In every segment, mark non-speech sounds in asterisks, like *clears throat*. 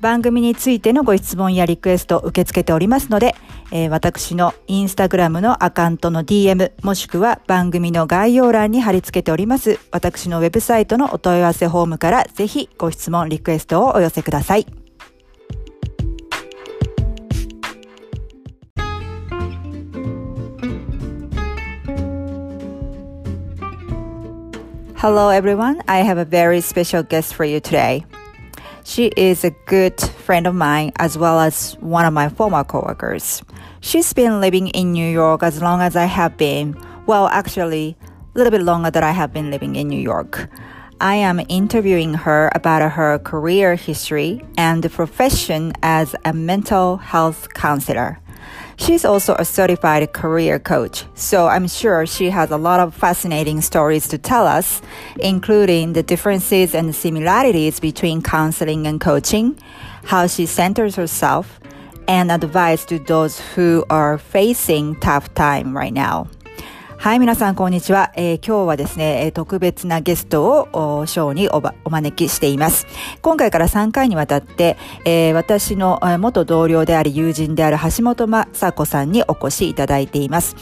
番組についてのご質問やリクエストを受け付けておりますので、えー、私のインスタグラムのアカウントの DM もしくは番組の概要欄に貼り付けております私のウェブサイトのお問い合わせフォームからぜひご質問リクエストをお寄せください。Hello everyone, I have a very special guest for you today. She is a good friend of mine as well as one of my former coworkers. She's been living in New York as long as I have been. Well, actually, a little bit longer than I have been living in New York. I am interviewing her about her career history and profession as a mental health counselor. She's also a certified career coach, so I'm sure she has a lot of fascinating stories to tell us, including the differences and similarities between counseling and coaching, how she centers herself, and advice to those who are facing tough time right now. はい、皆さん、こんにちは。えー、今日はですね、特別なゲストをショーにおばお招きしています。今回から3回にわたって、えー、私の元同僚であり友人である橋本雅子さんにお越しいただいています。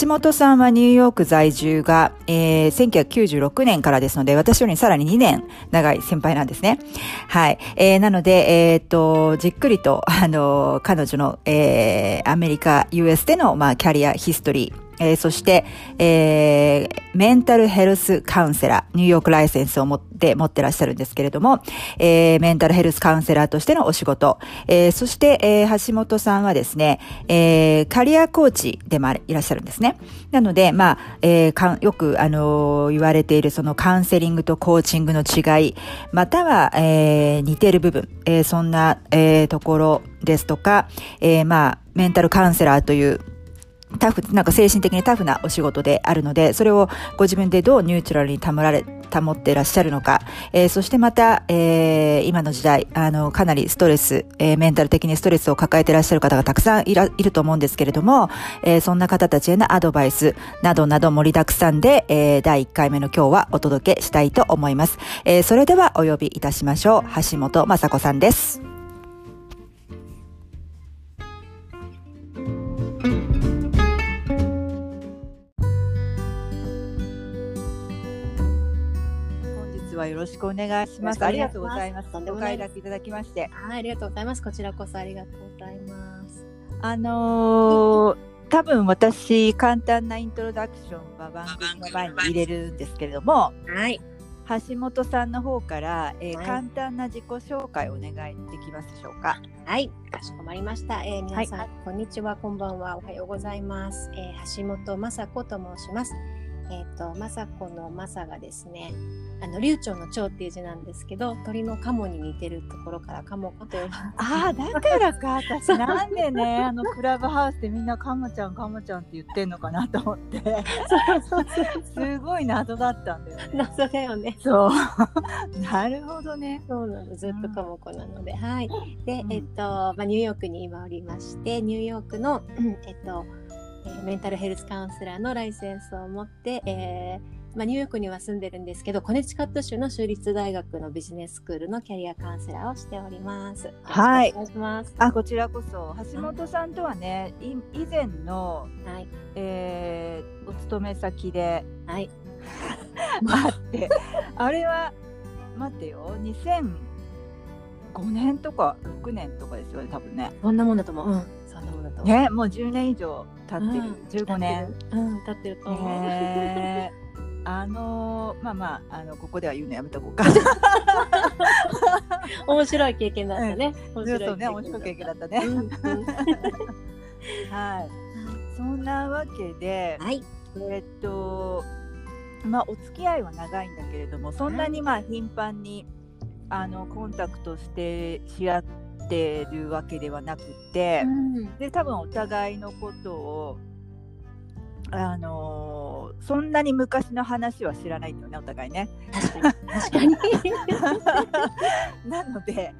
橋本さんはニューヨーク在住が、えー、1996年からですので、私よりさらに2年長い先輩なんですね。はい。えー、なので、えー、っと、じっくりと、あの、彼女の、えー、アメリカ、US での、まあ、キャリアヒストリー、えー、そして、えー、メンタルヘルスカウンセラー、ニューヨークライセンスを持って持ってらっしゃるんですけれども、えー、メンタルヘルスカウンセラーとしてのお仕事、えー、そして、えー、橋本さんはですね、えー、カリアコーチでもいらっしゃるんですね。なので、まあ、えー、かよく、あの、言われているそのカウンセリングとコーチングの違い、または、えー、似てる部分、え、そんな、えー、ところですとか、えー、まあ、メンタルカウンセラーというタフ、なんか精神的にタフなお仕事であるので、それをご自分でどうニュートラルに保られ、保ってらっしゃるのか、えー、そしてまた、えー、今の時代、あの、かなりストレス、えー、メンタル的にストレスを抱えてらっしゃる方がたくさんいら、いると思うんですけれども、えー、そんな方たちへのアドバイスなどなど盛りだくさんで、えー、第1回目の今日はお届けしたいと思います。えー、それではお呼びいたしましょう。橋本雅子さんです。ろしくお願いします。ありがとうございます。お買い出しいただきまして。はい、ありがとうございます。こちらこそありがとうございます。あのー、多分私、簡単なイントロダクションは番組の前に入れるんですけれども、はい。橋本さんの方から、えー、はい、簡単な自己紹介をお願いできますでしょうか？はい、かしこまりました。えー、皆さん、はい、こんにちは、こんばんは、おはようございます。えー、橋本雅子と申します。えっ、ー、と、雅子の雅がですね、あの流暢の蝶っていう字なんですけど鳥のカモに似てるところからカモコと呼ばれてああだからか。*laughs* 私なんでねあのクラブハウスでみんなカモちゃんカモちゃんって言ってんのかなと思って。すごい謎だったんだよね。謎だよね。そう。なるほどね。そうなの。ずっとカモコなので、はい。でうんえっと、まあ、ニューヨークに今おりましてニューヨークの、うんえっとえーメンタルヘルスカウンセラーのライセンスを持って、えーまあ、ニューヨークには住んでるんですけどコネチカット州の州立大学のビジネススクールのキャリアカウンセラーをしております。はいよろしくお願いします。あこちらこそ橋本さんとはねい以前の、はい、えーお勤め先ではい、*laughs* あってあれは待ってよ2005年とか6年とかですよね多分ね。そんなもんだと思う。うん、そんなもんだと。ねもう10年以上経ってる、うん15年。うん、経ってると思う。ねあのまあまああのここでは言うのやめとこうか。面白い経験だったね。面そうね面白い経験だったね。うんうんはい。そんなわけで、はい、えっとまあお付き合いは長いんだけれどもそんなにまあ頻繁にあのコンタクトしてし合ってるわけではなくて、うん。で多分お互いのことをあのーそんなに昔の話は知らないんだよねお互いね。確かに。確かに。なので、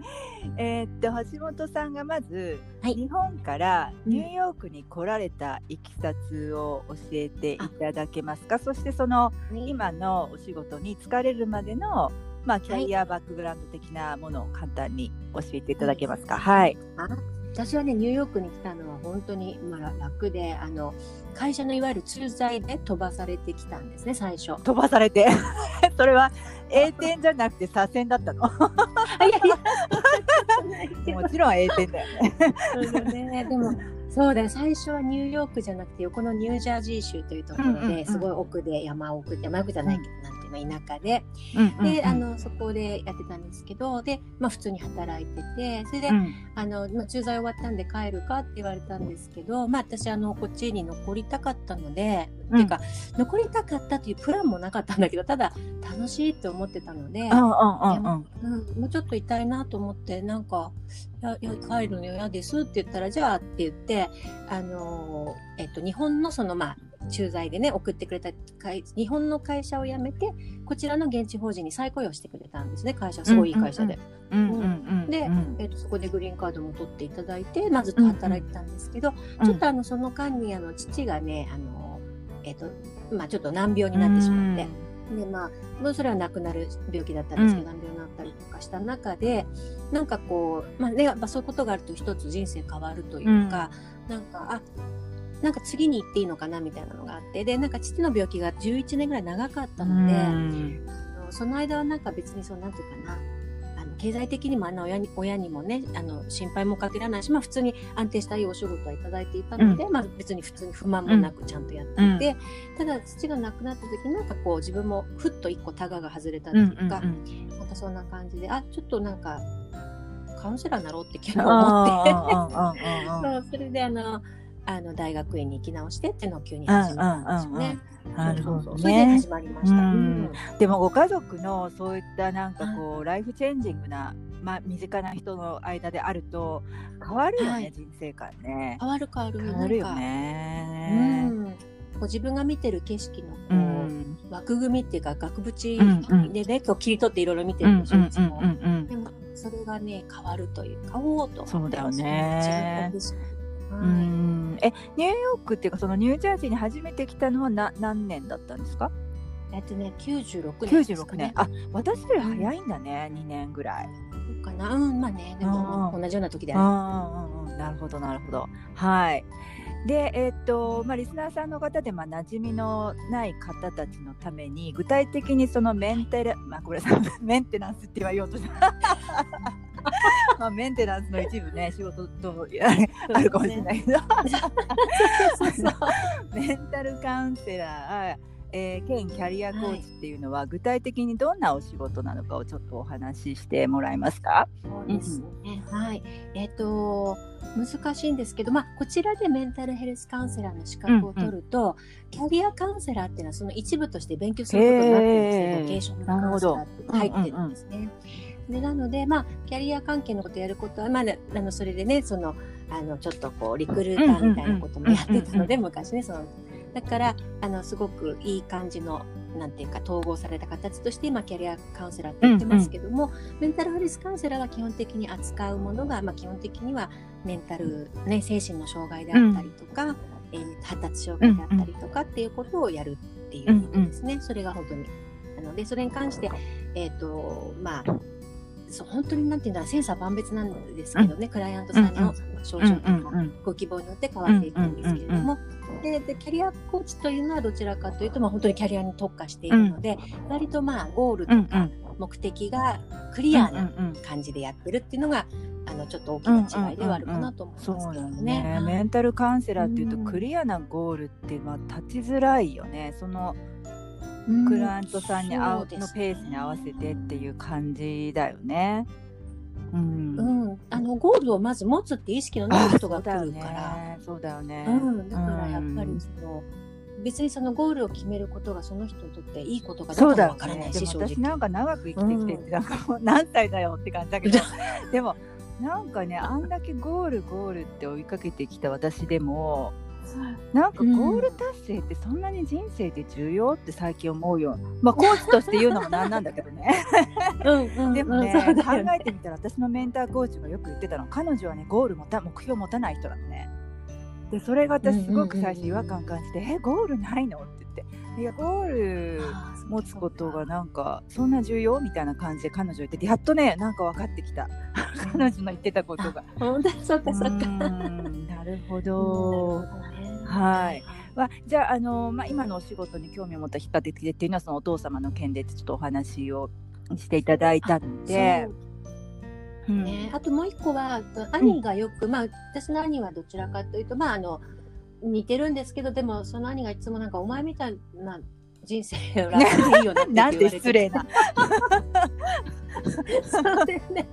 えーっと橋本さんがまず、はい。日本からうん。ニューヨークに来られたいきさつを教えていただけますか、そしてその今のお仕事に疲れるまでの、まあ、キャリアバックグラウンド的なものを簡単に教えていただけますか？はい、あ私はねニューヨークに来たのは本当に、まあ、楽であの会社のいわゆる駐在で飛ばされてきたんですね最初。飛ばされて。*laughs* それは A 点じゃなくて左遷だったの。あいやいや。もちろん A 点だよね。*laughs* そうだね。でもそうだよ。最初はニューヨークじゃなくて横のニュージャージー州というところですごい奥で山奥山奥じゃないけど、ていうの田舎でうんで、あのそこでやってたんですけどで、まあ、普通に働いててそれで、うんあの、まあ、駐在終わったんで帰るかって言われたんですけど、まあ、私あのこっちに残りたかったので、うんっていうか残りたかったというプランもなかったんだけどただ楽しいって思ってたので、うんうんうんうんうん、もうちょっといたいなと思ってなんか「いやいや帰るの嫌です」って言ったら「じゃあ」って言ってあのー、えっと、日本のそのまあ駐在でね送ってくれた会日本の会社を辞めてこちらの現地法人に再雇用してくれたんですね。会社すごいいい会社で。うんうんうん。でうんえっとそこでグリーンカードも取っていただいて、まあ、ずっと働いてたんですけど、ちょっとあのその間にあの父がねあの、えっとまあ、ちょっと難病になってしまって、でまあもうそれは亡くなる病気だったんですけど、難病になったりとかした中でなんかこう、まあね、やっぱそういうことがあると一つ人生変わるというか、なんかあなんか次に行っていいのかなみたいなのがあってでなんか父の病気が11年ぐらい長かったので。のその間はなんか別にそうなんていうかなあの経済的にもあんな親に親にもねあの心配もかけられないし、まあ、普通に安定したいいお仕事はいただいていたので、まあ、別に普通に不満もなくちゃんとやっていて、ただ父が亡くなった時なんかこう自分もふっと一個タガが外れたってうんいうか、うんなんかそんな感じであちょっとなんかカウンセラーになろうって昨日思って。*laughs* そうそれであのあの大学院に行き直してっていうのを急に始めたんですよね。なるほどね。始。まりました。うん。うん。でもご家族のそういったなんかこうライフチェンジングなまあ身近な人の間であると変わるよはい。ね人生観ね。変わる変わる。変わるよね。うん、こう自分が見てる景色のこう、うん。枠組みっていうか額縁でね、こう切り取っていろいろ見てうんるでしょ、うんうん。うんでもそれがね変わるというかおおとそうだよね。自分うはいん。えニューヨークっていうかそのニュージャージーに初めて来たのはな何年だったんですか？えっとね96年です96かね。年。あ私より早いんだね2年ぐらい。かな。うんまあねでもうん同じような時であるああ、うんうん、なるほど、なるほど。はい。で、えっと、まあ、リスナーさんの方で、まあ、馴染みのない方たちのために、具体的にそのメンテレ、まあ、これさ、*laughs* メンテナンスって言わようとした。*laughs* *laughs* まあ、メンテナンスの一部ね、仕事とあるかもしれないけど、メンタルカウンセラー、えー、兼キャリアコーチっていうのは、はい、具体的にどんなお仕事なのかをちょっとお話ししてもらえますか？そうですね、うん、はい。えっ、ー、と難しいんですけど、まあ、こちらでメンタルヘルスカウンセラーの資格を取ると、うんうん、キャリアカウンセラーっていうのはその一部として勉強することになってるんですけど、ボケーションカウンセラーって入ってるんですね。うんうんうんでなので、まあ、キャリア関係のことやることは、まあ、あのそれでねそのあのちょっとこうリクルーターみたいなこともやってたので昔ねそのだからあのすごくいい感じのなんていうか統合された形として今キャリアカウンセラーって言ってますけども、うんうん、メンタルヘルスカウンセラーが基本的に扱うものが、まあ、基本的にはメンタル、ね、精神の障害であったりとか、うん、えー、発達障害であったりとかっていうことをやるっていうことですね、うんうん、それが本当に。なのでそれに関して、えーとまあ、そう本当になんていうんだ千差万別なんですけどね、うん、クライアントさんの症状とか、ご希望によって変わっていくんですけれども、ででキャリアコーチというのはどちらかというと、まあ、本当にキャリアに特化しているので、割とまあゴールとか目的がクリアな感じでやってるっていうのが、あのちょっと大きな違いではあるかなと思いますけどね。ね。メンタルカウンセラーっていうと、クリアなゴールってまあ立ちづらいよね。そのクライアントさんに合う、のペースに合わせてっていう感じだよね。うん、うん、あのゴールをまず持つって意識のない人が来るから。そうだよね、うん、だからやっぱりその、うん、別にそのゴールを決めることがその人にとっていいことがどうかわからないし、ね、私なんか長く生きてきてってなんかもう何歳だよって感じだけど。*laughs* でもなんかねあんだけゴールゴールって追いかけてきた私でもなんかゴール達成ってそんなに人生で重要って最近思うよ。まあコーチとして言うのもなんなんだけどね。*laughs* でもね、ね、考えてみたら私のメンターコーチがよく言ってたの彼女はねゴールもた目標持たない人なのね。でそれが私すごく最初違和感感じて「えゴールないの?」って言って「いやゴール持つことがなんかそんな重要?」みたいな感じで彼女言っててやっとねなんか分かってきた *laughs* 彼女の言ってたことが。本当そっかそっか。なるほど。はい。まあ、じゃあ、あのまあ、今のお仕事に興味を持ったきっかけっていうのはそのお父様の件でちょっとお話をしていただいたので。うん、ね、あともう一個は兄がよく、うん、まあ私の兄はどちらかというとまああの似てるんですけどでもその兄がいつもなんかお前みたいな人生を楽でいいよねって *laughs* なんて失礼な。そうですね。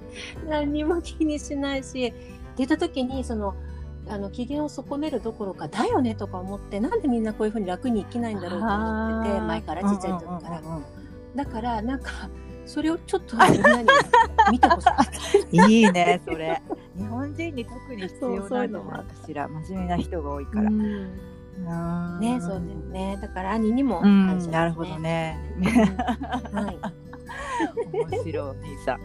何も気にしないし、出た時にそのあの機嫌を損ねるどころかだよねとか思ってなんでみんなこういうふうに楽に生きないんだろうと思ってて前からちっちゃい時から、だからなんかそれをちょっとみんなに見てほしいいいねそれ日本人に特に必要なのかしら真面目な人が多いから。ね、そうですね。だから兄にも感謝、ね、なるほどね。はい。面白いお兄さん。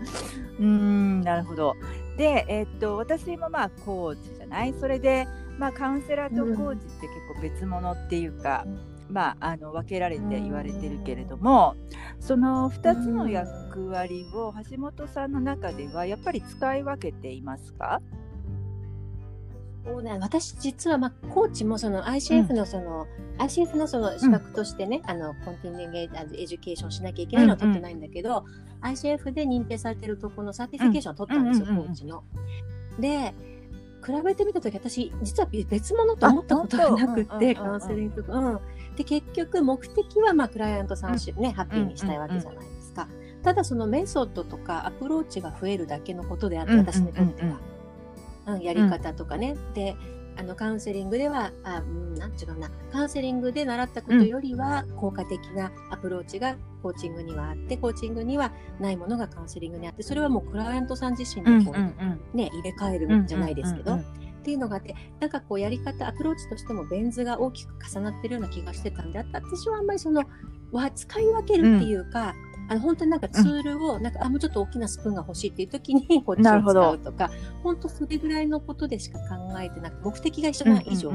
うん、なるほど。で、えー、っと私もまあコーチじゃない？それで、まあ、カウンセラーとコーチって結構別物っていうか、うん、まあ、あの分けられて言われてるけれどもその2つの役割を橋本さんの中ではやっぱり使い分けていますか、そうね、私実は、まあ、コーチもその ICF のその、うん、ICF のその資格としてね、うん、あの、 continue education しなきゃいけないのは取ってないんだけど、うん。うん、ICF で認定されてるとこの certification を取ったんですよ、コーチの。で、比べてみたとき、私、実は別物と思ったことがなくて、カウンセリングとか。うん。で、結局、目的は、まあ、クライアントさんね、ハッピーにしたいわけじゃないですか。ただ、そのメソッドとかアプローチが増えるだけのことであって、私にとっては。うん、やり方とかね、うん、であのカウンセリングではあ、うん、なん違うなカウンセリングで習ったことよりは効果的なアプローチがコーチングにはあってコーチングにはないものがカウンセリングにあってそれはもうクライアントさん自身にこう、ね、入れ替えるんじゃないですけど。っていうのがあってなんかこうやり方アプローチとしてもベン図が大きく重なってるような気がしてたんで私はあんまりそのは使い分けるっていうか、あの本当になんかツールを、なんか、あ、もうちょっと大きなスプーンが欲しいっていう時に、こっちを使うとか、本当それぐらいのことでしか考えてなく、目的が一緒な以上、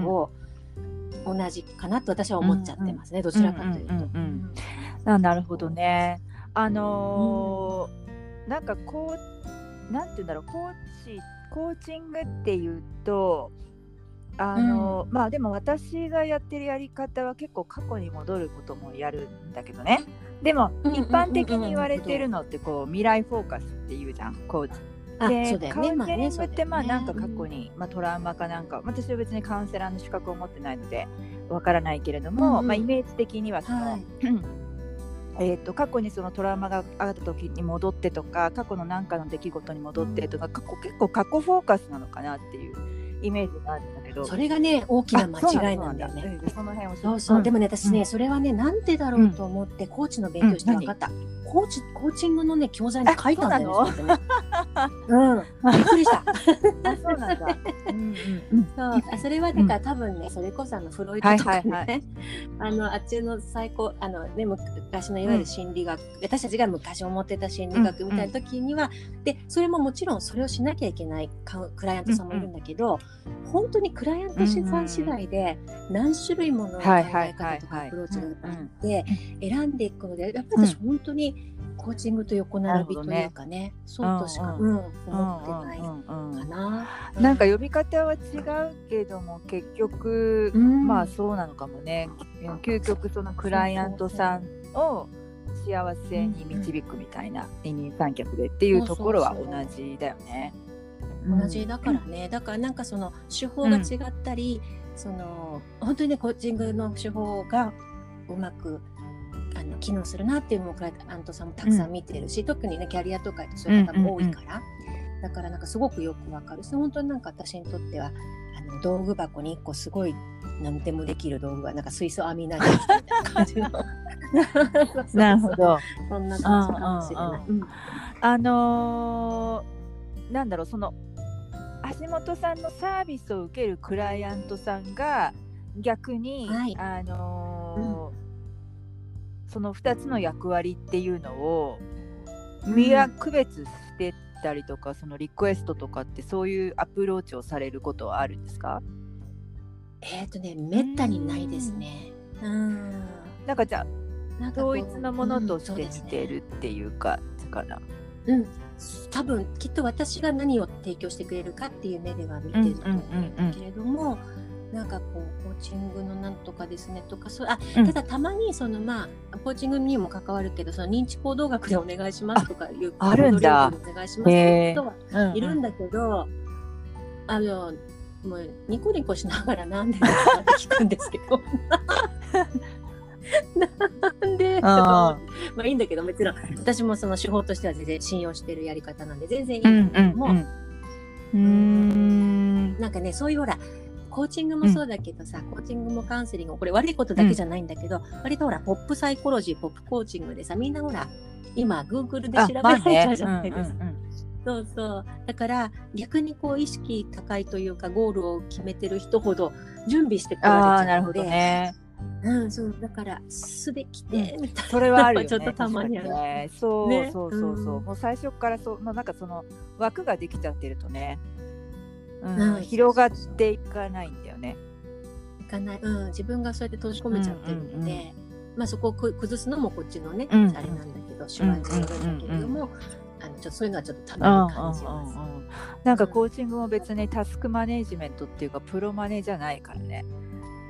同じかなと私は思っちゃってますね、どちらかというと。あなるほどね。あのー、なんかこう、なんて言うんだろう、コーチ、コーチングっていうと、あの、うん、まあでも私がやってるやり方は結構過去に戻ることもやるんだけどね。でも一般的に言われてるのってこう未来フォーカスっていうじゃんコーチ。で、ね、カウンセリングってまあなんか過去に、まあ、トラウマかなんか私は別にカウンセラーの資格を持ってないのでわからないけれども、うんうん。まあ、イメージ的にはその、はい。*clears throat* えー、と過去にそのトラウマがあった時に戻ってとか過去の何かの出来事に戻ってとか過去結構過去フォーカスなのかなっていうイメージがあるんだけど。それがね大きな間違いなんだよね。あそうその辺をそうそう、でももね私ね、うん。それはねなんでだろうと思ってコーチの勉強して分かった、コーチコーチングのね教材に書いたんだようん。*laughs* びっくりした。*laughs* あそうなんだ。うんうん。うんそう。あそれはだから、多分ねそれこそあのフロイトとかね、はいはいはあのあっちの最高あのね昔のいわゆる心理学、私たちが昔思ってた心理学みたいな時には、でそれももちろんそれをしなきゃいけないクライアントさんもいるんだけど、本当にクライアントさん次第で何種類もの考え方とかアプローチがあって選んでいくのでやっぱり私本当にコーチングと横並びというかね。そうとしか、ううん。思ってないかな。なんか呼び方は違うけども結局、うん。まあそうなのかもね。究極そのクライアントさんを幸せに導くみたいな二人三脚でっていうところは同じだよね。同じだからね、だからなんかその手法が違ったり、その本当にねコーチングの手法がうまくあの機能するなっていうのもクライアントさんもたくさん見てるし、特にねキャリアとかそういう方も多いから、だからなんかすごくよくわかる。し本当になんか私にとってはあの道具箱に1個すごい何でもできる道具がなんか水素編み投げみたいな感じの。*laughs* なるほど。そんな感じかもしれない。うんあのーなんだろうその橋本さんのサービスを受けるクライアントさんが逆に、はい。あのーその2つの役割っていうのを見分区別してたりとか、そのリクエストとかってそういうアプローチをされることはあるんですか？えっ、とねめったにないですね。うん。なんかじゃあなんかこう同一のものとして見てるっていうか、かな。うん、多分きっと私が何を提供してくれるかっていう目では見てると思うんだけれども、なんかこうコーチングのなんとかですねとかそうあうん。ただたまにそのまあコーチングにも関わるけどその認知行動学でお願いしますとかいうああるんだ。お願いしますっていう人はうんうん。いるんだけど、あのもうニコニコしながらなんでって聞くんですけど。*laughs* なんであまあいいんだけどもちろん私もその手法としては全然信用してるやり方なんで全然いいうんんだけども、うんうん。うーん。なんかねそういうほらコーチングもそうだけどさ、コーチングもカウンセリングもこれ悪いことだけじゃないんだけど、割とほらポップサイコロジーポップコーチングでさみんなほら今 Google で調べられちゃうじゃないですか。うんうんうん。そうそう。だから逆にこう意識高いというかゴールを決めてる人ほど準備してこあらあなるほれちゃうので。どね。うん、そう。だからすべきで、みたいな。それはあるよね。*laughs* ちょっとたまにある。ね。そう、ねそうそうそう。うん。もう最初からそう、まあ、なんかその枠ができちゃってるとね、うんうん広がっていかないんだよね。いかない、うん、自分がそうやって閉じ込めちゃってるので、うんうんまあそこをく崩すのもこっちのね、うんあれなんだけど手腕がいるんだけれども、あのちょっとそういうのはちょっとたまに感じます。うんうんうんうんなんかコーチングも別にタスクマネジメントっていうかプロマネじゃないからね。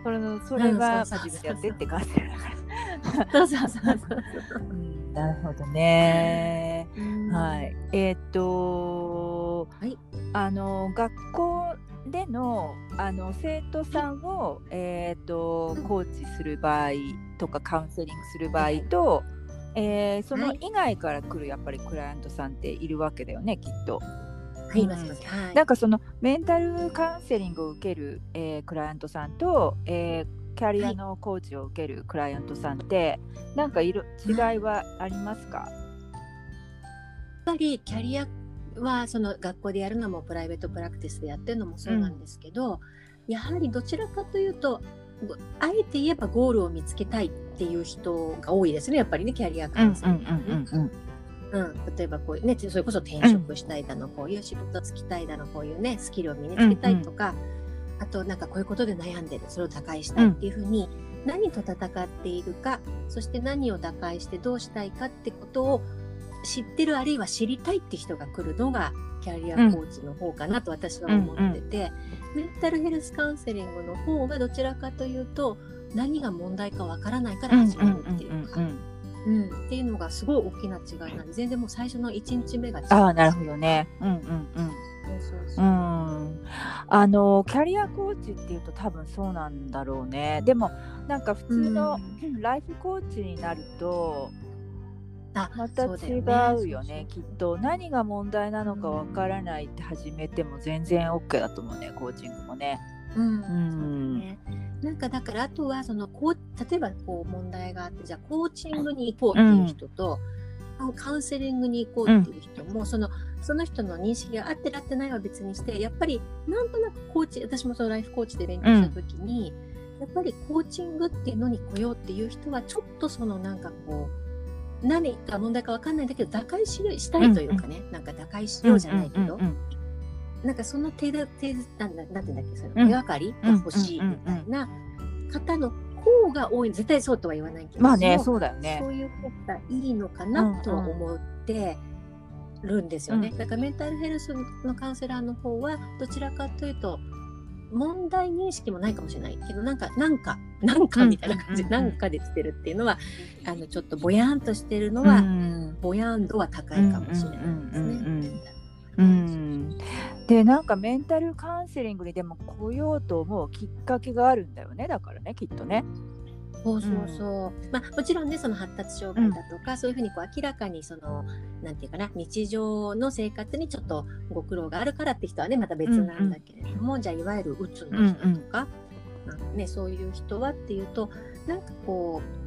それのそれは自分でやってって感じだから。そうそうそうそううんなるほどね。うんはい。えーっと、はい。あの学校でのあの生徒さんを、えーっとコーチする場合とかカウンセリングする場合と、えーそのはい。以外から来るやっぱりクライアントさんっているわけだよねきっと。はい。はい。なんかそのメンタルカウンセリングを受ける、えークライアントさんと、えーキャリアのコーチを受けるクライアントさんって、なんかい。ろ違いはありますか、やっぱりキャリアはその学校でやるのもプライベートプラクティスでやってるのもそうなんですけど、やはりどちらかというとごあえて言えばゴールを見つけたいっていう人が多いですねやっぱりねキャリアカウンセリングはねうん。うん、例えばこういうねそれこそ転職したいだの、こういう仕事つきたいだのこういうねスキルを身につけたいとか、あとなんかこういうことで悩んでるそれを打開したいっていうふうに、何と戦っているかそして何を打開してどうしたいかってことを知ってるあるいは知りたいって人が来るのがキャリアコーチの方かなと私は思ってて、メンタルヘルスカウンセリングの方がどちらかというと何が問題かわからないから始まるっていうか。うん、っていうのがすごい大きな違いなんで全然もう最初の1日目が違う。ああなるほどね。うんうんうん。そうそうう。ん、あのキャリアコーチっていうと多分そうなんだろうね。でもなんか普通の *clears throat* ライフコーチになるとあまた違ようよねきっと。何が問題なのかわからないって始めても全然 OK だと思うねコーチングもね。うん、うね。なんかだからあとはそのこう例えばこう問題があってじゃあコーチングに行こうっていう人と、カウンセリングに行こうっていう人も、そのその人の認識が合ってる合ってないは別にしてやっぱりなんとなくコーチ私もそのライフコーチで勉強した時に、やっぱりコーチングっていうのに来ようっていう人はちょっとそのなんかこう何が問題か分かんないんだけど打開ししたいというかね、なんか打開しようじゃないけど、うんうんなんかその手だ手なんだなんていうんだっけそのうん。手がかりが欲しいみたいな方の方が多い。絶対そうとは言わないけどまあねそうそうだよね。そ。ういう方がいいのかなとは思ってるんですよね、うん。だからメンタルヘルスのカウンセラーの方はどちらかというと問題認識もないかもしれないけどなんかなんかなんかみたいな感じ、うんうんうん。なんかで来てるっていうのはあのちょっとぼやんとしてるのうは、ん。ぼやん度は高いかもしれないですね。うんうんうんうん、でなんかメンタルカウンセリングにでも来ようと思うきっかけがあるんだよね。だからねきっとね。そうそうそう。まあもちろんねその発達障害だとか、そういうふうにこう明らかにそのなんていうかな日常の生活にちょっとご苦労があるからって人はねまた別なんだけれども、じゃあいわゆるうつの人とか、ねそういう人はっていうとなんかこう。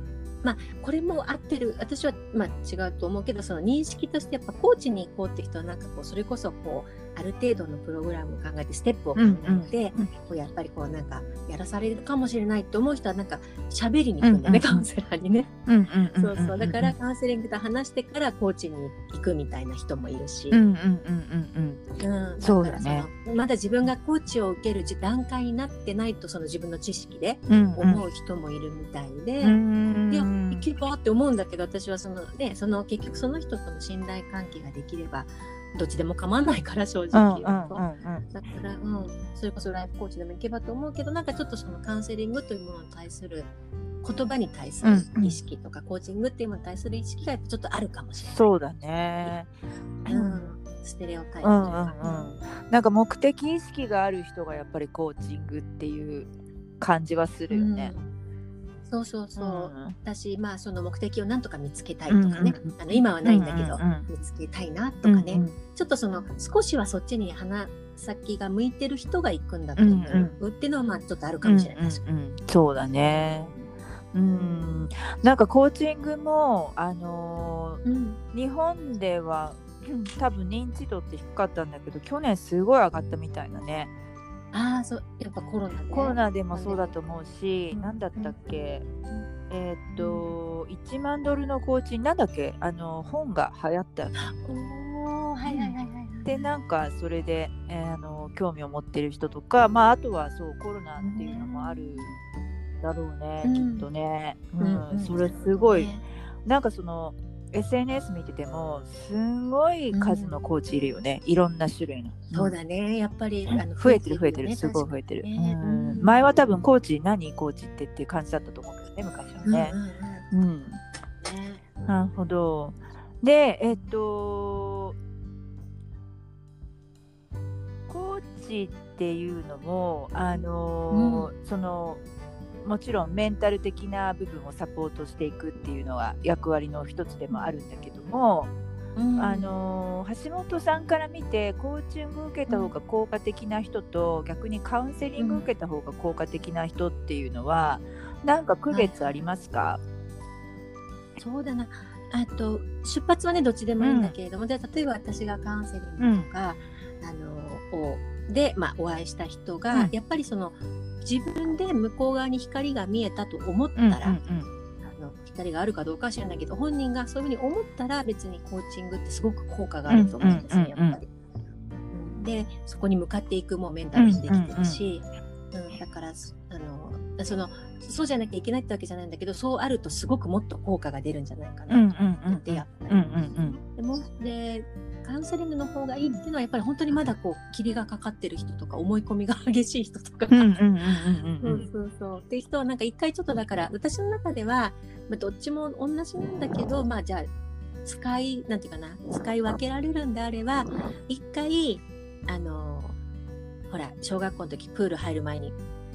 まあ、これも合ってる私は、まあ、違うと思うけどその認識としてやっぱコーチに行こうって人はなんかこうそれこそこうある程度のプログラムを考えてステップを考えて、うんうんこうやっぱりこうなんかやらされるかもしれないって思う人はなんか喋りに行くんだよね、うんうん。カウンセラーにね。うんうんうんそうそう。だからカウンセリングと話してからコーチに行くみたいな人もいるし、うんうんうんうんうん。そうだね。まだ自分がコーチを受ける段階になってないとその自分の知識でうんうん。思う人もいるみたいで。うんいや行けばって思うんだけど私はそのねその結局その人との信頼関係ができればどっちでも構わないから正うん直だから、うん、それこそライフコーチでも行けばと思うけどなんかちょっとそのカウンセリングというものに対する言葉に対する意識とか、コーチングっていうものに対する意識がやっぱちょっとあるかもしれない。そうだね。うん、ステレオタイプ。うん。なんか目的意識がある人がやっぱりコーチングっていう感じはするよね。うんそうそうそう。うん。私まあその目的をなんとか見つけたいとかね、うんうんうん。あの今はないんだけど、うんうんうん。見つけたいなとかね、うんうん。ちょっとその少しはそっちに鼻先が向いてる人が行くんだと思う、っていうのはまあちょっとあるかもしれない。うんうんうん。そうだね。うん、なんかコーチングもあのうん。ー日本ではうん多分認知度って低かったんだけど去年すごい上がったみたいなね。ああそうやっぱコロナで、コロナでもそうだと思うし、うん。なんだったっけ、えーっと1万ドルのコーチなんだっけ？あの本が流行った。おおはいはいはいはいはい。でなんかそれで、えーあの興味を持ってる人とか、まあ、あとはそうコロナっていうのもあるだろうね、うん。きっとね、ううんんうん。それすごい。ね。なんかその SNS 見ててもすんごい数のコーチいるよね、いろんな種類の。そうだね。やっぱり、あの増えてる増えてる。よね。すごい増えてる、ねうん。うん。前は多分コーチ何コーチってっていう感じだったと思うけどね昔はね。うんうんうん。うん、ね。なるほど。でえっとコーチっていうのもあのーそのもちろんメンタル的な部分をサポートしていくっていうのは役割の一つでもあるんだけども、うん。あのー橋本さんから見てコーチング受けた方が効果的な人と、逆にカウンセリング受けた方が効果的な人っていうのは、なんか区別ありますか、そうだな。あと出発はねどっちでもいいんだけれども、で例えば私がカウンセリングとか、あのをで、まあ、お会いした人が、うん。やっぱりその自分で向こう側に光が見えたと思ったうんら、あの光があるかどうかは知らないけど本人がそういうふうに思ったら別にコーチングってすごく効果があると思うんですね、うんうんうんうん。やっぱり。うん。でそこに向かっていくもうメンタルにできてるし、うんだからそあのそのそうじゃなきゃいけないってわけじゃないんだけどそうあるとすごくもっと効果が出るんじゃないかうんうんなうんうんってやっぱり。うんうんでもでカウンセリングの方がいいっていうのはやっぱり本当にまだこう霧がかかってる人とか思い込みが激しい人とか、そううんそうそうっていう。人はなんか一回ちょっとだから私の中では、まあ、どっちも同じなんだけどまあじゃあ使いなんていうかな使い分けられるんであれば一回あのほら小学校の時プール入る前に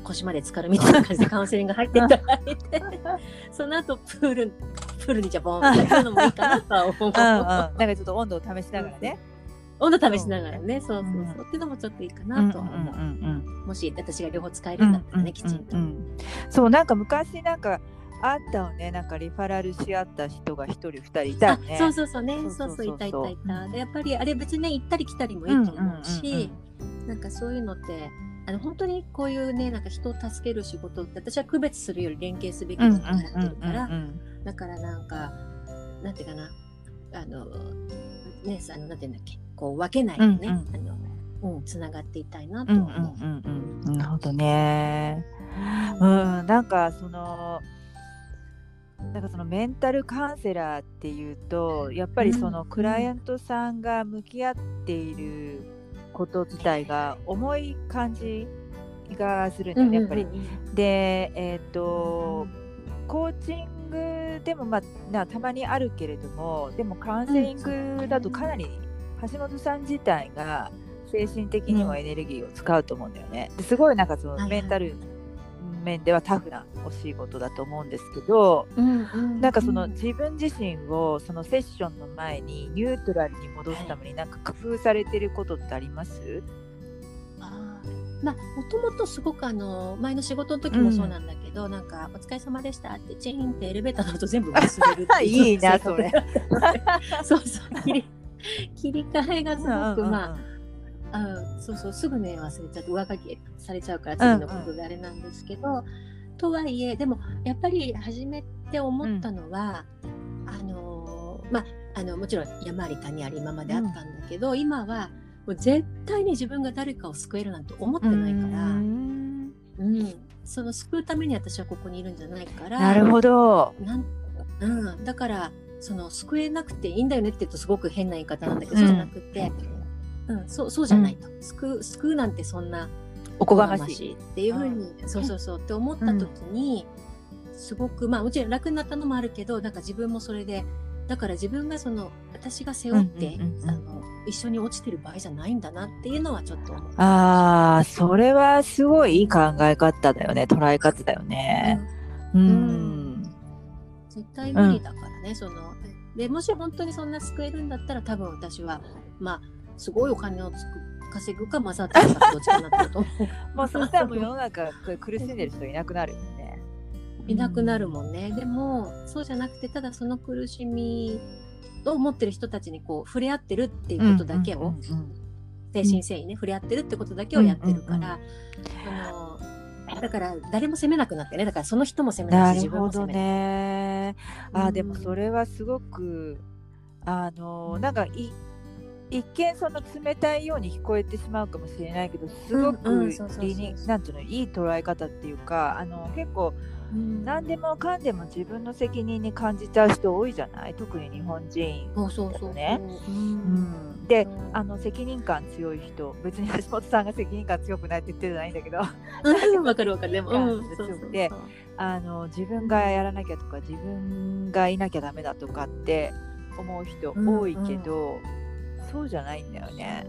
腰まで浸かるみたいな感じでカウンセリング入っていた。だいてその後プールプールにじゃボンってやるのもいいかなとは思う。うんうん、なんかちょっと温度を試しながらね。温度試しながらね、そうそうそう、っていうのもちょっといいかなとは思う。もし私が両方使えるんだったらね、きちんと。そうなんか昔なんかあったをね。なんかリファラルし合った人が一人二人いたよね。あそうそうそうね。そうそういたいたいたでやっぱりあれ別にね行ったり来たりもいいと思うし、なんかそういうのってあの本当にこういうねなんか人を助ける仕事って私は区別するより連携すべきうんだと思ってるから、だからなんかなんていうかなあのねあのなんていうんだっけこう分けないでね、うんあのうんつながっていたいなと思う。うんうんうんなるほどね。うんなんかそのなんかそのメンタルカウンセラーっていうとやっぱりそのうんクライアントさんが向き合っていること自体が重い感じがするんだよねやっぱり。でえっ、とコーチングでもまあなたまにあるけれどもでもカウンセリングだとかなり橋本さん自体が精神的にもエネルギーを使うと思うんだよね。ですごいなんかそのメンタル面ではタフなお仕事だと思うんですけど、うんうんなんかその自分自身をそのセッションの前にニュートラルに戻すためになんか工夫されてることってあります？あー。まあもともとすごくあの前の仕事の時もそうなんだけど、なんか「お疲れ様でした」ってチーンってエレベーターの音全部忘れるっていう。*laughs* いいな性格だそうそう切り切り替えがすごく、まあうん、そうそうすぐね忘れちゃって上書きされちゃうから次のことであれなんですけど、とはいえでもやっぱり初めて思ったのは、あのーまああのもちろん山あり谷あり今まであったんだけど、今はもう絶対に自分が誰かを救えるなんて思ってないから、ううん。ん。その救うために私はここにいるんじゃないからなるほど。なんうん、だからその救えなくていいんだよねって言うとすごく変な言い方なんだけど、うん。じゃなくて、うん、そうそうじゃないと、救う救うなんてそんなおこがましい。いっていうふうに、そうそうそうって思った時に、すごくまあもちろん楽になったのもあるけどなんか自分もそれでだから自分がその私が背負って、うんうんうんうんあの一緒に落ちてる場合じゃないんだなっていうのはちょっと。ああ、それはすごいいい考え方だよね。捉え方だよね。うん。ん絶対無理だからね、そのでもし本当にそんな救えるんだったら多分私はまあすごいお金をつく稼ぐかマサってるかどっちかなってると思う。*laughs* もうそしたらもう世の中苦しんでる人いなくなるよね。いなくなるもんね。でもそうじゃなくてただその苦しみを持ってる人たちにこう触れ合ってるっていうことだけを、精神性にね触れ合ってるってことだけをやってるから、あのだから誰も責めなくなってねだからその人も責めなし自分も責めない。ね。あうんーでもそれはすごくあのなんかい一見その冷たいように聞こえてしまうかもしれないけどすごうんく理になんていうのいい捉え方っていうかあの結構うん。何でもかんでも自分の責任に感じちゃう人多いじゃない？特に日本人。そうそうそうそう、ね。ううん。ん、であの責任感強い人。別に橋本さんが責任感強くないって言ってるじゃないんだけど。うん。わかるわかる。でも、うん。うん、そうそうそう。であの自分がやらなきゃとか自分がいなきゃダメだとかって思う人多いけど、そうじゃないんだよね。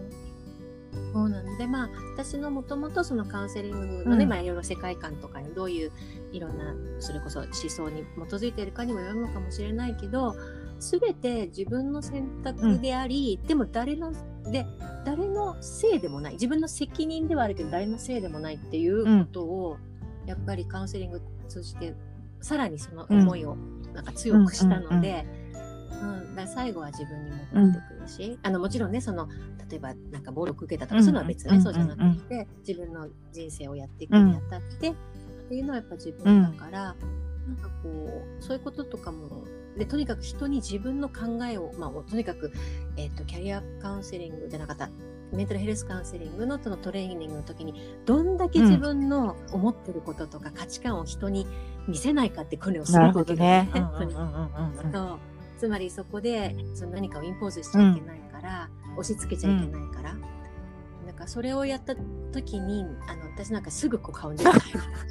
そうなんでまあ私のもともとそのカウンセリングのね、うんまあいろいろ世界観とかにどういういろんなそれこそ思想に基づいているかにもよるのかもしれないけど全て自分の選択であり、でも誰ので誰のせいでもない自分の責任ではあるけど誰のせいでもないっていうことを、やっぱりカウンセリングを通じてさらにその思いをなんか強くしたので。うん、だから最後は自分に戻ってくるし、あのもちろんねその例えばなんか暴力受けたとか、うん。そういうのは別ね、うん。そうじゃなくて、自分の人生をやっていくにあたって、っていうのはやっぱ自分だから、なんかこうそういうこととかもでとにかく人に自分の考えを、まあ、とにかく、えっとキャリアカウンセリングじゃなかったメンタルヘルスカウンセリングのそのトレーニングの時にどんだけ自分の思ってることとか価値観を人に見せないかって訓練をすなるほるんだけどどね。つまりそこでその何かをインポーズしちゃいけないから、押し付けちゃいけないから、なんかそれをやった時にあの私なんかすぐこう顔に出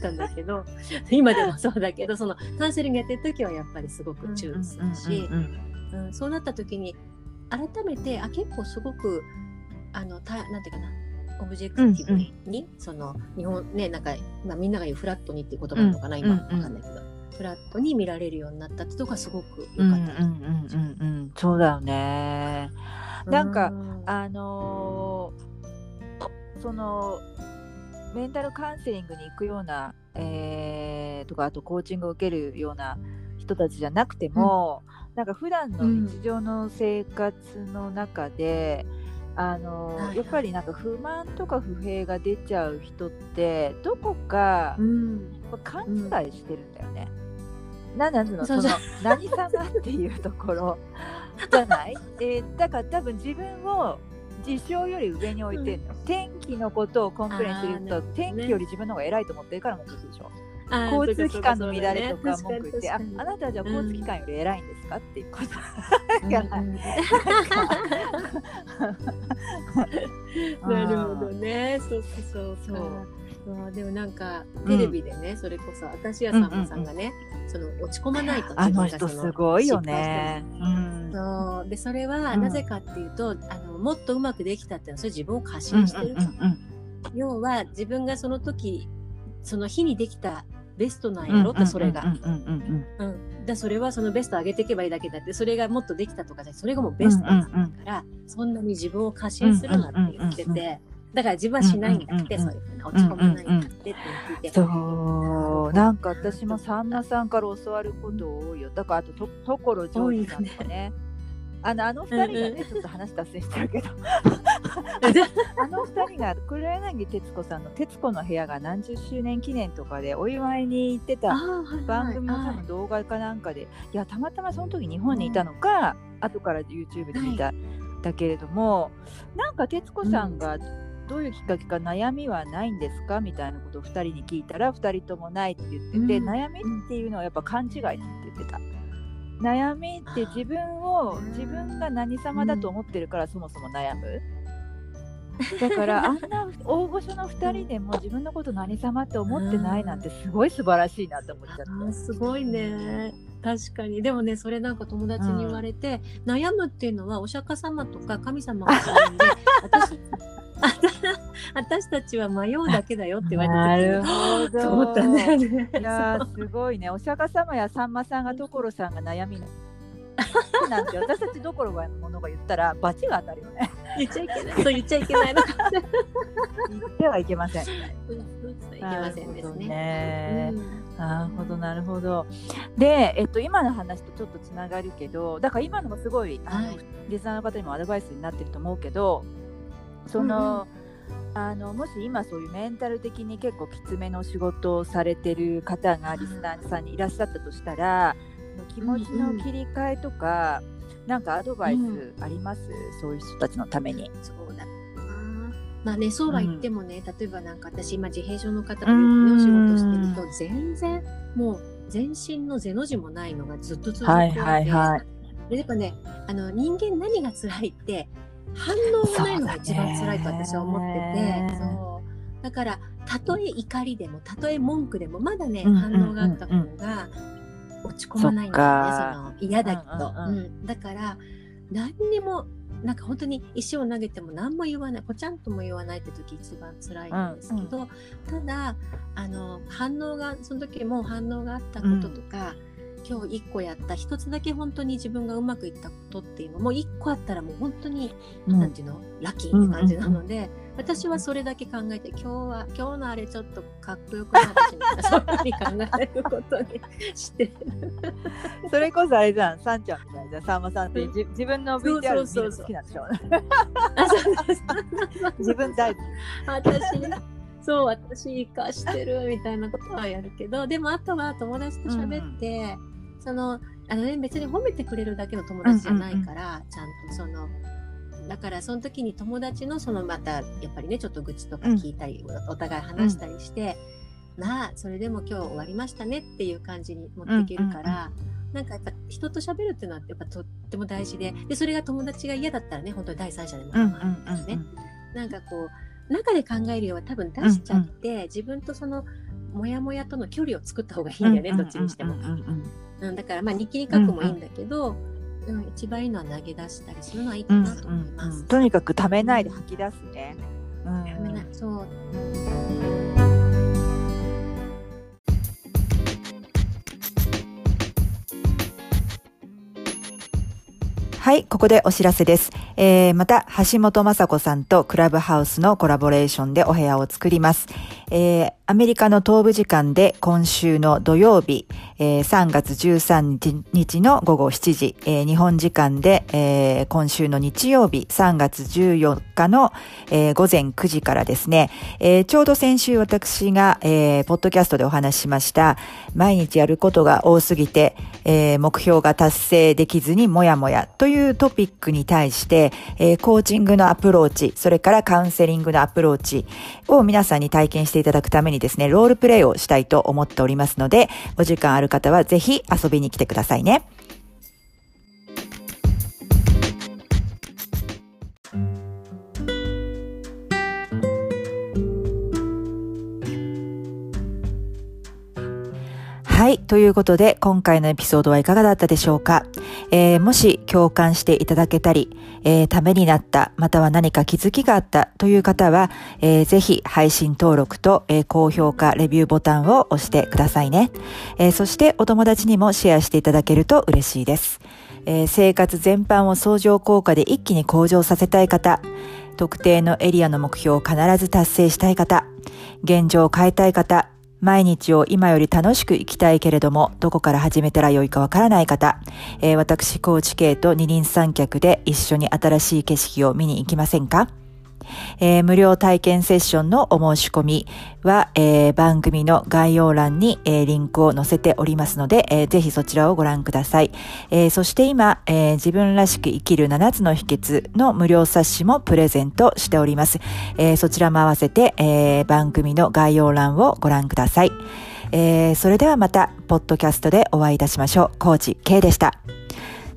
たんだけど *laughs* 今でもそうだけどそのカウンセリングやってる時はやっぱりすごく注意するし、うんうんうんそうなった時に改めてあ結構すごくあのたなんていうかなオブジェクティブに、その日本ねなんか、まあ、みんなが言うフラットにっていう言葉なのかな、今わかんないけど、フラットに見られるようになったってとこがすごく良かった。うんうんうんうんうんそうだよね。なんかあのーそのメンタルカウンセリングに行くような、えーとかあとコーチングを受けるような人たちじゃなくても、なんか普段の日常の生活の中で、あのーはいはいやっぱりなんか不満とか不平が出ちゃう人ってどこかうん勘違いしてるんだよね。なんなんの？その何様っていうところ *laughs* じゃない、えーだから多分自分を事象より上に置いてるの、天気のことを complain すると、ね。天気より自分の方が偉いと思ってるから文句言ってるでしょ。交通機関の乱れとか文句言って、ああなたはじゃあ交通機関より偉いんですか、っていうこと。*laughs* なるほどね。そうそうそうそうそうでもなん。かテレビでね、それこそ私やさん。まさん。がね、その落ち込まないとあの人すごいよね。うん。そう。でそれはうん。なぜかっていうと、あのもっとうまくできたっていうのはそれ自分を過うん信してる、うんうん要は自分がその時その日にできたベストなんうんやろってそれが、うんうんうん。うん。うん、だそれはそのベスト上げていけばいいだけだってそれがもっとできたとかじゃそれがもうベストだから、そんなに自分を過信するなって言ってて、うんうんうんうんだから自分はしないんだって、そういうふうな落ち込まないんだってって聞いて、そう。なんか私もさんまさんから教わること多いよ。だからあとと所ジョージさんとかね。あのあの二人がね、ちょっと話脱線してるけど。*laughs* あの二人が黒柳徹子さんの「徹子の部屋」が何十周年記念とかでお祝いに行ってた番組の多分動画かなんかで、いやたまたまその時日本にいたのか、後から YouTube で見た、だけれどもなんか徹子さんがどういうきっかけか悩みはないんですか？みたいなことを2人に聞いたら2人ともないって言ってて、うん。悩みっていうのはやっぱ勘違いって言ってた。悩みって自分をうん。自分が何様だと思ってるからそもそも悩む。だから *laughs* あんな大御所の2人でも自分のこと何様って思ってないなんてすごい素晴らしいなって思っちゃった。すごいね確かにでもねそれなんか友達に言われて、悩むっていうのはお釈迦様とか神様がするんで *laughs* 私 *laughs* 私たちは迷うだけだよって言わなれたるほ時にと思ったんだよね。いやーすごいね。お釈迦様やさんまさんが所さんが悩みなんて私たちどころがものが言ったらバチが当たるよね。言っちゃいけない。そう言っちゃいけないのか。*laughs* 言ってはいけません。いけませんですね。ねうんなるほどなるほど。で、えっと今の話とちょっとつながるけど、だから今のもすごい、あのはいリスナーの方にもアドバイスになってると思うけど、その。あのもし今そういうメンタル的に結構きつめの仕事をされてる方がリスナーさんにいらっしゃったとしたらその気持ちの切り替えとか、なんかアドバイスあります、そういう人たちのために。そう。まあね、そうは言ってもね、例えばなんか私今自閉症の方とよくね、お仕事してると、全然もう全身の背の字もないのがずっと続いてはいはいはい。でやっぱね、あの人間何が辛いって反応がないのが一番辛いと私は思ってて、そうだからたとえ怒りでもたとえ文句でもまだね、うんうんうんうん。反応があった方が落ち込まないんだよね。その嫌だけど、うんうんうん。うん。だから何にもなんか本当に石を投げても何も言わない、ぽちゃんとも言わないって時一番辛いんですけど、ただ、あの、反応が、その時も反応があったこととか、今日一個やった、一つだけ本当に自分がうまくいったことっていうのも、一個あったらもう本当に、うん。なんていうの、ラッキーって感じなので、私はそれだけ考えて、今日は、今日のあれちょっとかっこよくなったしな、そういうふうに考えることにして。る。*laughs* それこそあれじゃん、さんちゃんみたいな、さんまさんってうん。じ自分の VTR 見るそうそうの好きなんでしょ自分大好き。*laughs* 私そう私生かしてるみたいなことはやるけどでもあとは友達と喋って、そのあのね別に褒めてくれるだけの友達じゃないから、ちゃんとそのだからその時に友達のそのまたやっぱりねちょっと愚痴とか聞いたり、お互い話したりして、まあそれでも今日終わりましたねっていう感じに持っていけるから、なんかやっぱ人と喋るっていうのはやっぱとっても大事ででそれが友達が嫌だったらね本当に第三者でも構わないからね。なんかこう中で考えるようは多分出しちゃって、自分とそのモヤモヤとの距離を作った方がいいんだよね、どっちにしても。うん、だからまあ日記に書くもいいんだけど、うん一番いいのは投げ出したりするのはいいかなと思います。とにかくためないで吐き出すね。うんやめない。そう。はい、ここでお知らせです。えー、また、橋本雅子さんとクラブハウスのコラボレーションでお部屋を作ります。えー、アメリカの東部時間で今週の土曜日、えー、3月13日の午後7時、えー、日本時間で、えー、今週の日曜日3月14日の、えー、午前9時からですね、えー、ちょうど先週私が、えー、ポッドキャストでお話ししました、毎日やることが多すぎて、えー、目標が達成できずにもやもやといういうトピックに対して、えー、コーチングのアプローチ、それからカウンセリングのアプローチを皆さんに体験していただくためにですね、ロールプレイをしたいと思っておりますので、お時間ある方はぜひ遊びに来てくださいね。はい。ということで、今回のエピソードはいかがだったでしょうか、えー、もし共感していただけたり、えー、ためになった、または何か気づきがあったという方は、えー、ぜひ配信登録と、えー、高評価、レビューボタンを押してくださいね。え、そしてお友達にもシェアしていただけると嬉しいです。え、生活全般を相乗効果で一気に向上させたい方、特定のエリアの目標を必ず達成したい方、現状を変えたい方、毎日を今より楽しく生きたいけれども、どこから始めたらよいかわからない方、えー、私、高知系と二人三脚で一緒に新しい景色を見に行きませんか？えー、無料体験セッションのお申し込みは、えー、番組の概要欄に、えー、リンクを載せておりますので、えー、ぜひそちらをご覧ください。えー、そして今、えー、自分らしく生きる7つの秘訣の無料冊子もプレゼントしております。えー、そちらも合わせて、えー、番組の概要欄をご覧ください。えー、それではまた、ポッドキャストでお会いいたしましょう。コーチ K でした。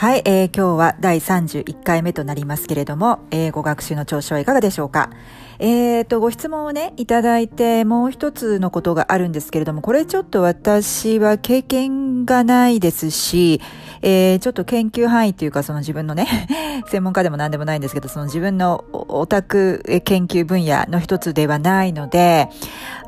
はい、えー、今日は第31回目となりますけれども、英語学習の調子はいかがでしょうか？えーと、ご質問をね、いただいて、もう一つのことがあるんですけれども、これちょっと私は経験がないですし、えー、ちょっと研究範囲っていうか、その自分のね、*laughs* 専門家でも何でもないんですけど、その自分のオタク研究分野の一つではないので、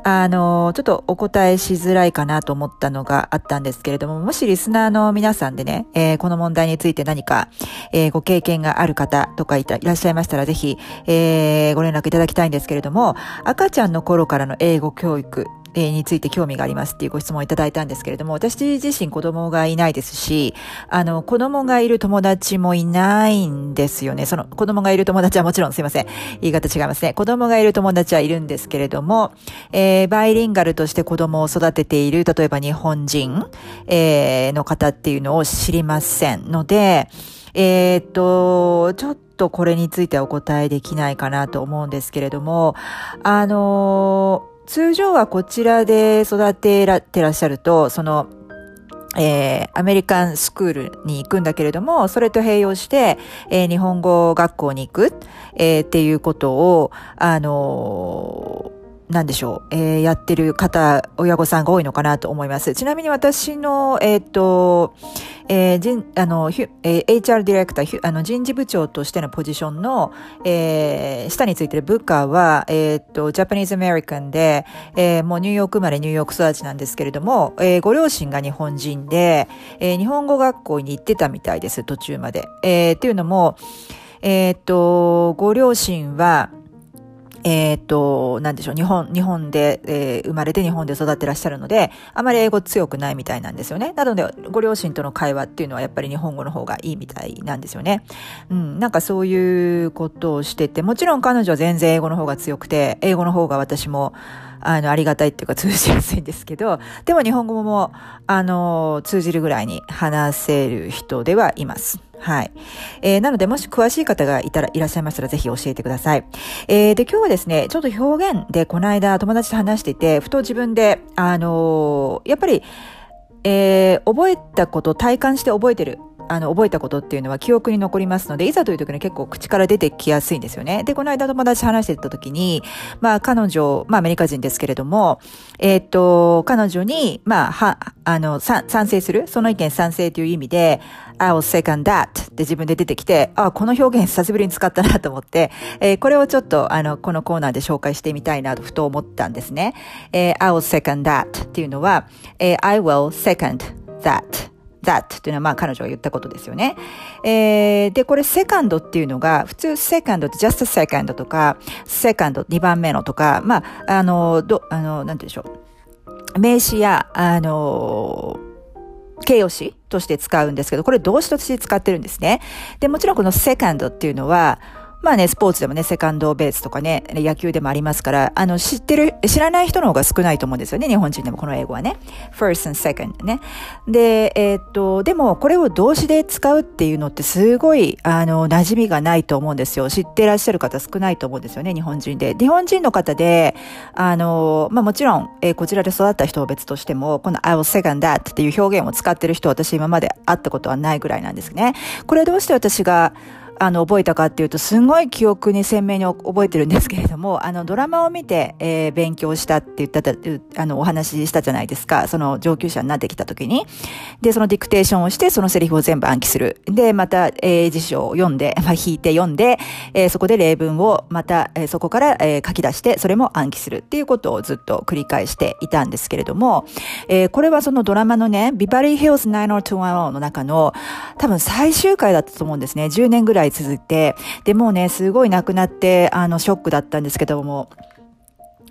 あの、ちょっとお答えしづらいかなと思ったのがあったんですけれども、もしリスナーの皆さんでね、えー、この問題について何か、えー、ご経験がある方とかいたいらっしゃいましたら、ぜひ、えー、ご連絡いただきたいんですけれども、赤ちゃんの頃からの英語教育、えについて興味がありますっていうご質問をいただいたんですけれども、私自身子供がいないですし、あの、子供がいる友達もいないんですよね。その、子供がいる友達はもちろんすいません。言い方違いますね。子供がいる友達はいるんですけれども、えー、バイリンガルとして子供を育てている、例えば日本人、えー、の方っていうのを知りませんので、えー、っと、ちょっとこれについてはお答えできないかなと思うんですけれども、あのー通常はこちらで育てらってらっしゃると、その、えー、アメリカンスクールに行くんだけれども、それと併用して、えー、日本語学校に行く、えー、っていうことを、あのなんでしょう、えー、やってる方、親御さんが多いのかなと思います。ちなみに私の、えっ、と、えー、人、あの、えー、HR ディレクター、あの、人事部長としてのポジションの、えー、下についてる部下は、えっ、と、ジャパニーズアメリカンで、えー、もうニューヨーク生まれニューヨーク育ちなんですけれども、えー、ご両親が日本人で、えー、日本語学校に行ってたみたいです、途中まで。えー、っていうのも、えっ、と、ご両親は、えっ、と、なんでしょう、日本、日本で、えー、生まれて日本で育ってらっしゃるので、あまり英語強くないみたいなんですよね。なので、ご両親との会話っていうのはやっぱり日本語の方がいいみたいなんですよね。うん、なんかそういうことをしてて、もちろん彼女は全然英語の方が強くて、英語の方が私も、あの、ありがたいっていうか通じやすいんですけど、でも日本語も、あの、通じるぐらいに話せる人ではいます。はい。えー、なので、もし詳しい方がいたら、いらっしゃいましたら、ぜひ教えてください。えー、で、今日はですね、ちょっと表現で、この間、友達と話していて、ふと自分で、あのー、やっぱり、えー、覚えたこと、体感して覚えてるあの、覚えたことっていうのは記憶に残りますので、いざという時に結構口から出てきやすいんですよね。で、この間友達話してた時に、まあ彼女、まあアメリカ人ですけれども、えー、っと、彼女に、まあ、は、あの、賛成する、その意見賛成という意味で、I will second that って自分で出てきて、あ、この表現久しぶりに使ったなと思って、えー、これをちょっと、あの、このコーナーで紹介してみたいなとふと思ったんですね。えー、I will second that っていうのは、えー、I will second that that っていうのはまあ彼女が言ったことですよね。えー、で、これセカンドっていうのが、普通セカンドって just a second とか、セカンド2番目のとか、まあ、あの、ど、あの、なんて言うんでしょう。名詞や、あの、形容詞として使うんですけど、これ動詞として使ってるんですね。で、もちろんこのセカンドっていうのは、まあね、スポーツでもね、セカンドベースとかね、野球でもありますから、あの、知ってる、知らない人の方が少ないと思うんですよね、日本人でもこの英語はね。first and second ね。で、えー、っと、でも、これを動詞で使うっていうのってすごい、あの、馴染みがないと思うんですよ。知ってらっしゃる方少ないと思うんですよね、日本人で。日本人の方で、あの、まあもちろん、えー、こちらで育った人は別としても、この I will second that っていう表現を使ってる人私今まで会ったことはないぐらいなんですね。これどうして私が、あの、覚えたかっていうと、すごい記憶に鮮明に覚えてるんですけれども、*laughs* あの、ドラマを見て、えー、勉強したって言ったた、あの、お話ししたじゃないですか。その上級者になってきた時に。で、そのディクテーションをして、そのセリフを全部暗記する。で、また、えー、辞書を読んで、*laughs* まあ、引いて読んで、えー、そこで例文をまた、えー、そこから、えー、書き出して、それも暗記するっていうことをずっと繰り返していたんですけれども、えー、これはそのドラマのね、ビバリーヒルズ90210の中の、多分最終回だったと思うんですね。10年ぐらい続いて、で、もうね、すごい亡くなって、あの、ショックだったんですけども、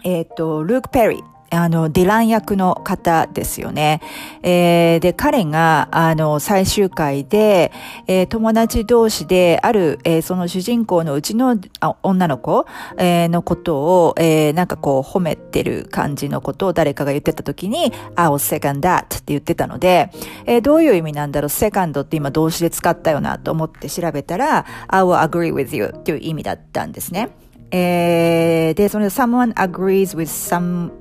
えっ、ー、と、ルーク・ペリー。あの、ディラン役の方ですよね。えー、で、彼が、あの、最終回で、えー、友達同士で、ある、えー、その主人公のうちのあ女の子、えー、のことを、えー、なんかこう、褒めてる感じのことを誰かが言ってた時に、I'll second that って言ってたので、えー、どういう意味なんだろう、second って今動詞で使ったよなと思って調べたら、I will agree with you っていう意味だったんですね。えー、で、その someone agrees with some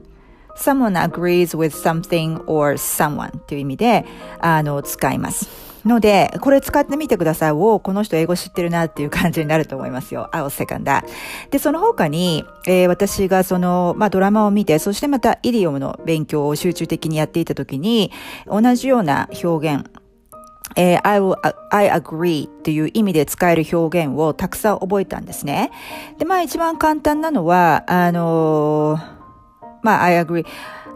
someone agrees with something or someone という意味で、あの、使います。ので、これ使ってみてください。おこの人英語知ってるなっていう感じになると思いますよ。I'll second that. で、その他に、えー、私がその、まあ、ドラマを見て、そしてまたイディオムの勉強を集中的にやっていたときに、同じような表現、えー、I will, I agree っていう意味で使える表現をたくさん覚えたんですね。で、まあ一番簡単なのは、あのーまあ、I agree.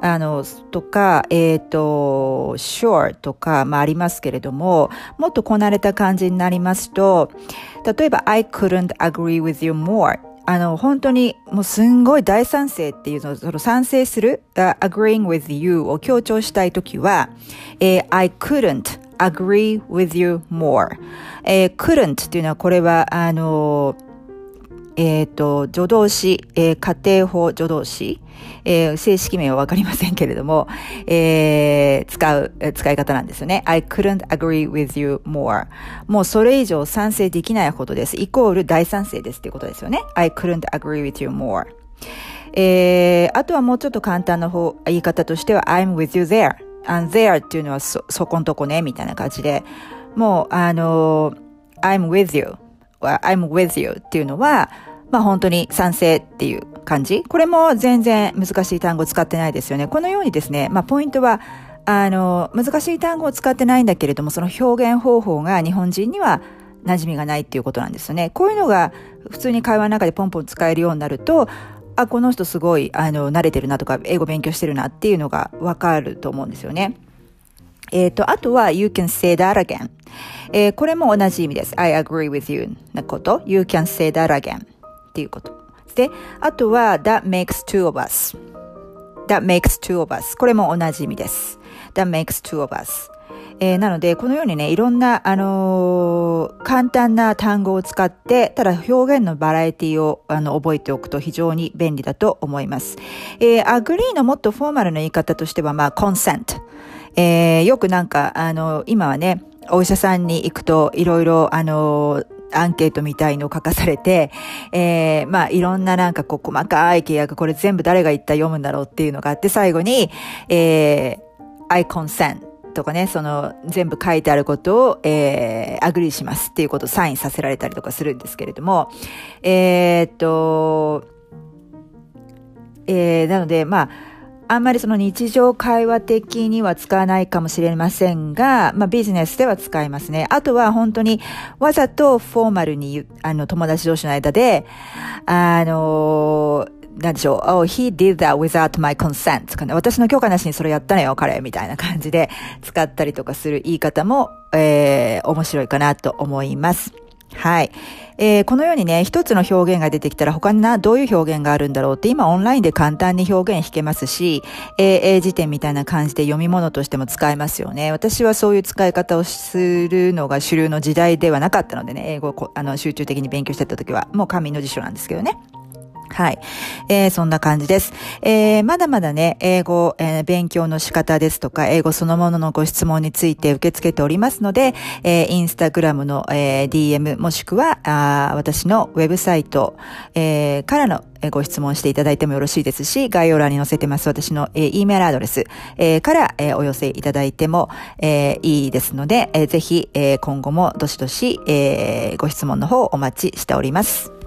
あの、とか、えっ、ー、と、sure とか、まあありますけれども、もっとこなれた感じになりますと、例えば、I couldn't agree with you more. あの、本当に、もうすんごい大賛成っていうのを、その賛成する、agreeing with you を強調したいときは、えー、I couldn't agree with you more. えー、couldn't っていうのは、これは、あの、えっ、ー、と、助動詞、えー、家庭法助動詞、えー、正式名はわかりませんけれども、えー、使う、使い方なんですよね。I couldn't agree with you more. もうそれ以上賛成できないほどです。イコール大賛成ですっていうことですよね。I couldn't agree with you more. えー、あとはもうちょっと簡単な方、言い方としては I'm with you there. and there っていうのはそ、そこんとこね、みたいな感じで、もう、あの、I'm with you. I'm with you っていうのは、まあ本当に賛成っていう感じ。これも全然難しい単語使ってないですよね。このようにですね、まあポイントは、あの、難しい単語を使ってないんだけれども、その表現方法が日本人には馴染みがないっていうことなんですよね。こういうのが普通に会話の中でポンポン使えるようになると、あ、この人すごい、あの、慣れてるなとか、英語勉強してるなっていうのがわかると思うんですよね。えっ、ー、と、あとは、you can say that again。えー、これも同じ意味です。I agree with you なこと。you can say that again っていうこと。で、あとは、that makes two of us。that makes two of us。これも同じ意味です。that makes two of us。えー、なので、このようにね、いろんな、あのー、簡単な単語を使って、ただ表現のバラエティを、あの、覚えておくと非常に便利だと思います。えー、agree のもっとフォーマルな言い方としては、まあ、consent。えー、よくなんか、あの、今はね、お医者さんに行くと、いろいろ、あの、アンケートみたいのを書かされて、えー、まあ、いろんななんかこう、細かい契約、これ全部誰が一体読むんだろうっていうのがあって、最後に、えー、I consent とかね、その全部書いてあることを、えー、 agree しますっていうことをサインさせられたりとかするんですけれども、えー、っと、えー、なので、まあ、あんまりその日常会話的には使わないかもしれませんが、まあビジネスでは使いますね。あとは本当にわざとフォーマルに、あの友達同士の間で、あのーなんでしょう、oh, he did that without my consent、私の許可なしにそれやったのよ、彼、みたいな感じで使ったりとかする言い方も、えー、面白いかなと思います。はい。えー、このようにね、一つの表現が出てきたら他にな、どういう表現があるんだろうって今オンラインで簡単に表現弾けますし、英辞典みたいな感じで読み物としても使えますよね。私はそういう使い方をするのが主流の時代ではなかったのでね、英語をあの集中的に勉強してた時は、もう紙の辞書なんですけどね。はい。えー、そんな感じです。えー、まだまだね、英語、えー、勉強の仕方ですとか、英語そのもののご質問について受け付けておりますので、えー、インスタグラムの、えー、DM もしくは、あ私のウェブサイト、えー、からのご質問していただいてもよろしいですし、概要欄に載せてます私の、えー、E メールアドレス、えー、から、えー、お寄せいただいても、えー、いいですので、えー、ぜひ、えー、今後もどしどし、えー、ご質問の方お待ちしております。